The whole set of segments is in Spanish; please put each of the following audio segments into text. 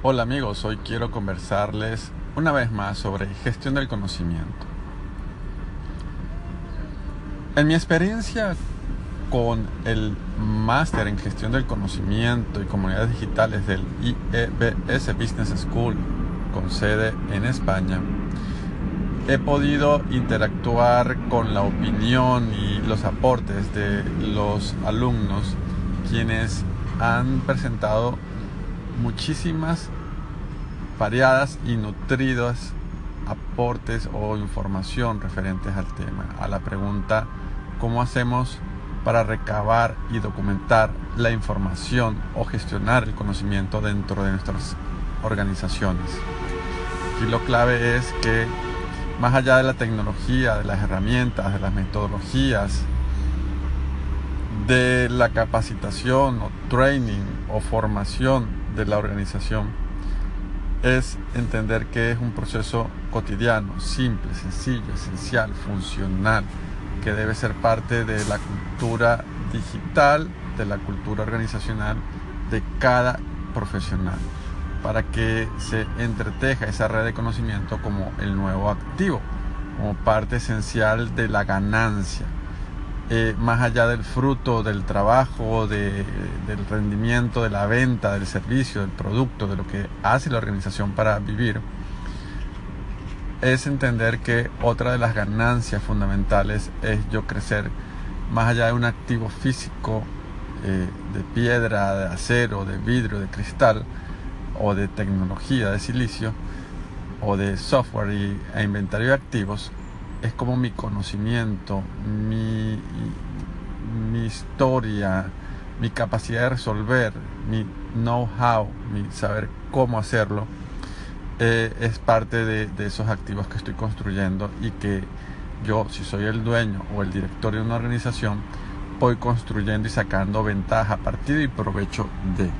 Hola amigos, hoy quiero conversarles una vez más sobre gestión del conocimiento. En mi experiencia con el máster en gestión del conocimiento y comunidades digitales del IEBS Business School con sede en España, he podido interactuar con la opinión y los aportes de los alumnos quienes han presentado muchísimas variadas y nutridas aportes o información referentes al tema, a la pregunta ¿cómo hacemos para recabar y documentar la información o gestionar el conocimiento dentro de nuestras organizaciones? Y lo clave es que más allá de la tecnología, de las herramientas, de las metodologías, de la capacitación o training o formación de la organización, es entender que es un proceso cotidiano, simple, sencillo, esencial, funcional, que debe ser parte de la cultura digital, de la cultura organizacional de cada profesional, para que se entreteja esa red de conocimiento como el nuevo activo, como parte esencial de la ganancia eh, más allá del fruto del trabajo, del rendimiento, de la venta, del servicio, del producto, de lo que hace la organización para vivir, es entender que otra de las ganancias fundamentales es yo crecer más allá de un activo físico eh, de piedra, de acero, de vidrio, de cristal o de tecnología, de silicio o de software y, e inventario de activos, es como mi conocimiento, mi, historia, mi capacidad de resolver, mi know-how, mi saber cómo hacerlo, eh, es parte de, esos activos que estoy construyendo y que yo, si soy el dueño o el director de una organización, voy construyendo y sacando ventaja, partido y provecho de.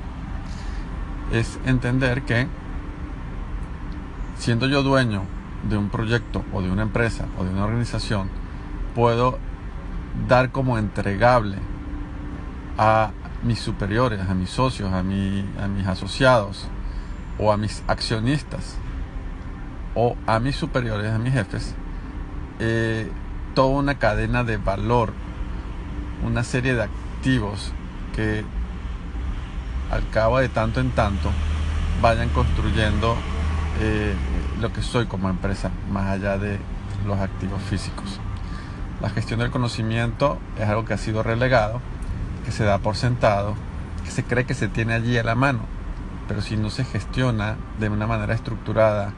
Es entender que siendo yo dueño de un proyecto o de una empresa o de una organización, puedo dar como entregable a mis superiores, a mis socios, a, mi, a mis asociados o a mis accionistas o a mis superiores, a mis jefes, eh, toda una cadena de valor, una serie de activos que al cabo de tanto en tanto vayan construyendo eh, lo que soy como empresa, más allá de los activos físicos. La gestión del conocimiento es algo que ha sido relegado, que se da por sentado, que se cree que se tiene allí a la mano, pero si no se gestiona de una manera estructurada,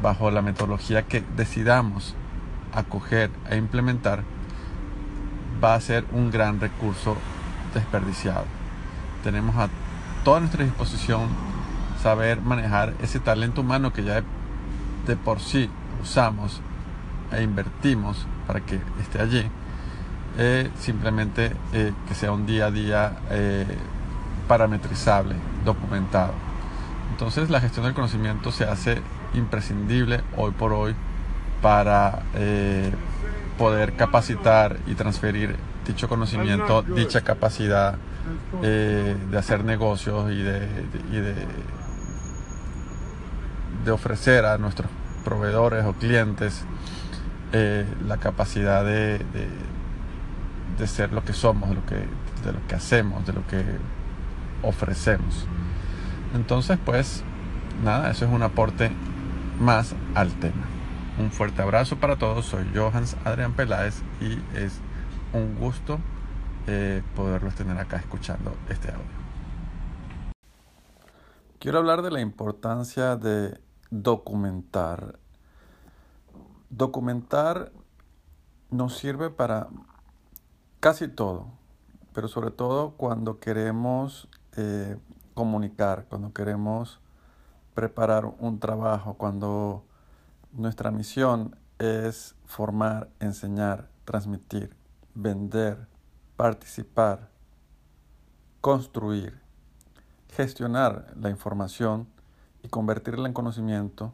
bajo la metodología que decidamos acoger e implementar, va a ser un gran recurso desperdiciado. Tenemos a toda nuestra disposición saber manejar ese talento humano que ya de, por sí usamos e invertimos para que esté allí, eh, simplemente eh, que sea un día a día eh, parametrizable, documentado. Entonces la gestión del conocimiento se hace imprescindible hoy por hoy para poder capacitar y transferir dicho conocimiento, dicha capacidad de hacer negocios y de de ofrecer a nuestros proveedores o clientes eh, la capacidad de, de, ser lo que somos, de lo que, de lo que hacemos, de lo que ofrecemos. Entonces, pues, nada, eso es un aporte más al tema. Un fuerte abrazo para todos, soy Johans Adrián Peláez y es un gusto eh, poderlos tener acá escuchando este audio. Quiero hablar de la importancia de documentar. Documentar nos sirve para casi todo, pero sobre todo cuando queremos eh, comunicar, cuando queremos preparar un trabajo, cuando nuestra misión es formar, enseñar, transmitir, vender, participar, construir, gestionar la información y convertirla en conocimiento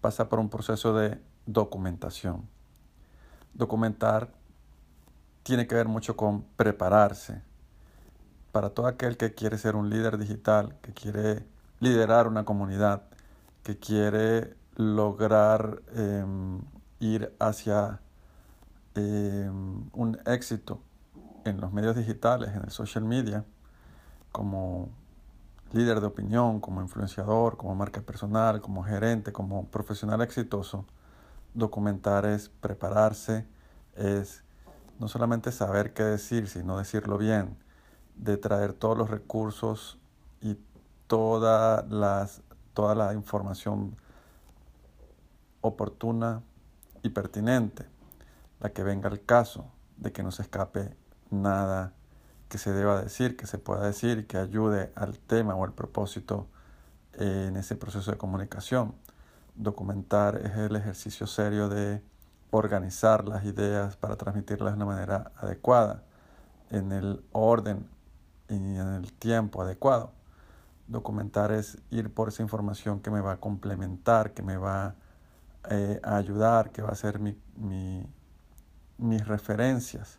pasa por un proceso de documentación. Documentar tiene que ver mucho con prepararse. Para todo aquel que quiere ser un líder digital, que quiere liderar una comunidad, que quiere lograr em, ir hacia em, un éxito en los medios digitales, en el social media, como líder de opinión, como influenciador, como marca personal, como gerente, como profesional exitoso, documentar es prepararse, es no solamente saber qué decir, sino decirlo bien, de traer todos los recursos y toda, las, toda la información oportuna y pertinente, la que venga al caso, de que no se escape nada que se deba decir, que se pueda decir y que ayude al tema o al propósito en ese proceso de comunicación. Documentar es el ejercicio serio de organizar las ideas para transmitirlas de una manera adecuada, en el orden y en el tiempo adecuado. Documentar es ir por esa información que me va a complementar, que me va eh, a ayudar, que va a ser mi, mis referencias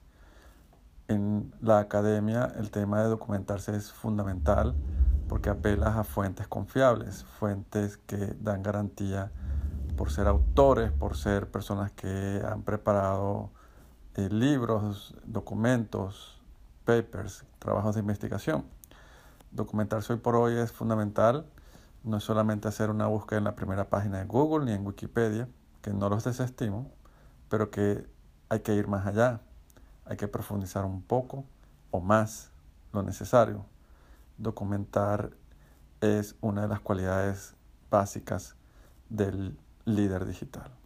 en la academia el tema de documentarse es fundamental porque apelas a fuentes confiables, fuentes que dan garantía por ser autores, por ser personas que han preparado eh, libros, documentos, papers, trabajos de investigación. Documentarse hoy por hoy es fundamental, no es solamente hacer una búsqueda en la primera página de Google ni en Wikipedia, que no los desestimo, pero que hay que ir más allá hay que profundizar un poco o más lo necesario. Documentar es una de las cualidades básicas del líder digital.